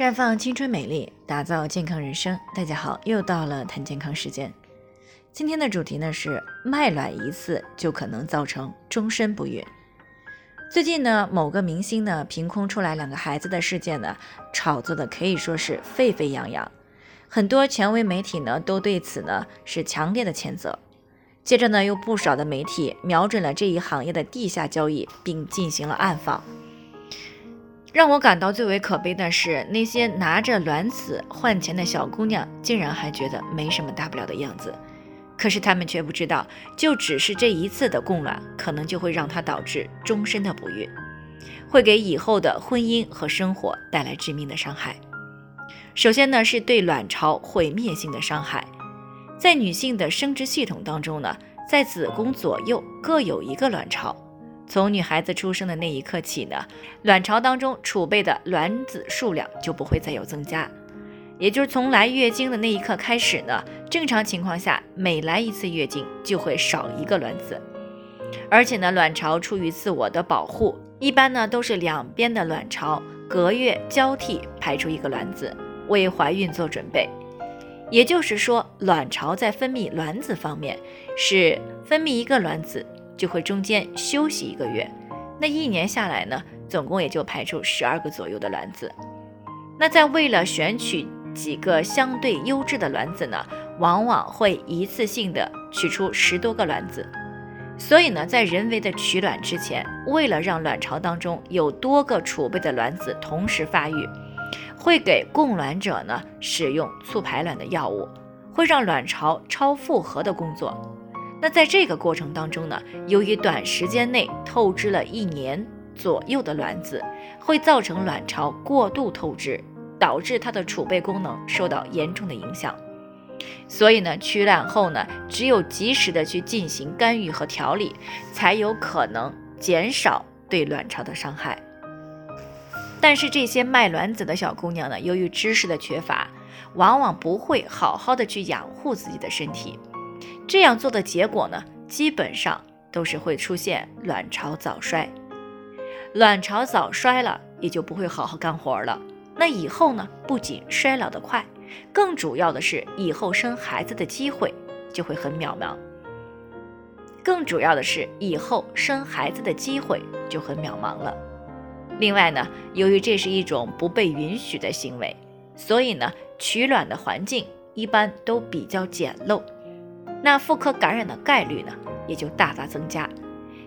绽放青春美丽，打造健康人生。大家好，又到了谈健康时间。今天的主题呢是卖卵一次就可能造成终身不孕。最近呢，某个明星呢凭空出来两个孩子的事件呢，炒作的可以说是沸沸扬扬，很多权威媒体呢都对此呢是强烈的谴责。接着呢，有不少的媒体瞄准了这一行业的地下交易，并进行了暗访。让我感到最为可悲的是，那些拿着卵子换钱的小姑娘，竟然还觉得没什么大不了的样子。可是她们却不知道，就只是这一次的供卵，可能就会让她导致终身的不孕，会给以后的婚姻和生活带来致命的伤害。首先呢，是对卵巢毁灭性的伤害。在女性的生殖系统当中呢，在子宫左右各有一个卵巢。从女孩子出生的那一刻起呢，卵巢当中储备的卵子数量就不会再有增加，也就是从来月经的那一刻开始呢，正常情况下每来一次月经就会少一个卵子，而且呢，卵巢出于自我的保护，一般呢都是两边的卵巢隔月交替排出一个卵子，为怀孕做准备。也就是说，卵巢在分泌卵子方面是分泌一个卵子。就会中间休息一个月，那一年下来呢，总共也就排出十二个左右的卵子。那在为了选取几个相对优质的卵子呢，往往会一次性的取出十多个卵子。所以呢，在人为的取卵之前，为了让卵巢当中有多个储备的卵子同时发育，会给供卵者呢使用促排卵的药物，会让卵巢超负荷的工作。那在这个过程当中呢，由于短时间内透支了一年左右的卵子，会造成卵巢过度透支，导致它的储备功能受到严重的影响。所以呢，取卵后呢，只有及时的去进行干预和调理，才有可能减少对卵巢的伤害。但是这些卖卵子的小姑娘呢，由于知识的缺乏，往往不会好好的去养护自己的身体。这样做的结果呢，基本上都是会出现卵巢早衰。卵巢早衰了，也就不会好好干活了。那以后呢，不仅衰老的快，更主要的是以后生孩子的机会就会很渺茫。更主要的是以后生孩子的机会就很渺茫了。另外呢，由于这是一种不被允许的行为，所以呢，取卵的环境一般都比较简陋。那妇科感染的概率呢，也就大大增加。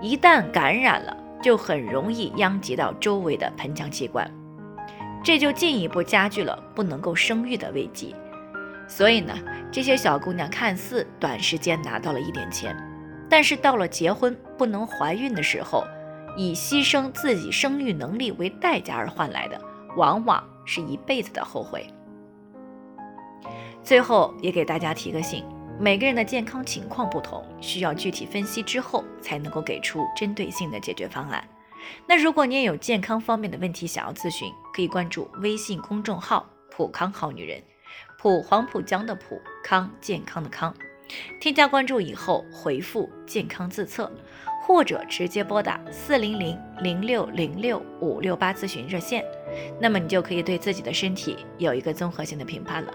一旦感染了，就很容易殃及到周围的盆腔器官，这就进一步加剧了不能够生育的危机。所以呢，这些小姑娘看似短时间拿到了一点钱，但是到了结婚不能怀孕的时候，以牺牲自己生育能力为代价而换来的，往往是一辈子的后悔。最后也给大家提个醒。每个人的健康情况不同，需要具体分析之后才能够给出针对性的解决方案。那如果你也有健康方面的问题想要咨询，可以关注微信公众号“普康好女人”，普黄浦江的普康健康的康。添加关注以后回复“健康自测”，或者直接拨打四零零零六零六五六八咨询热线，那么你就可以对自己的身体有一个综合性的评判了。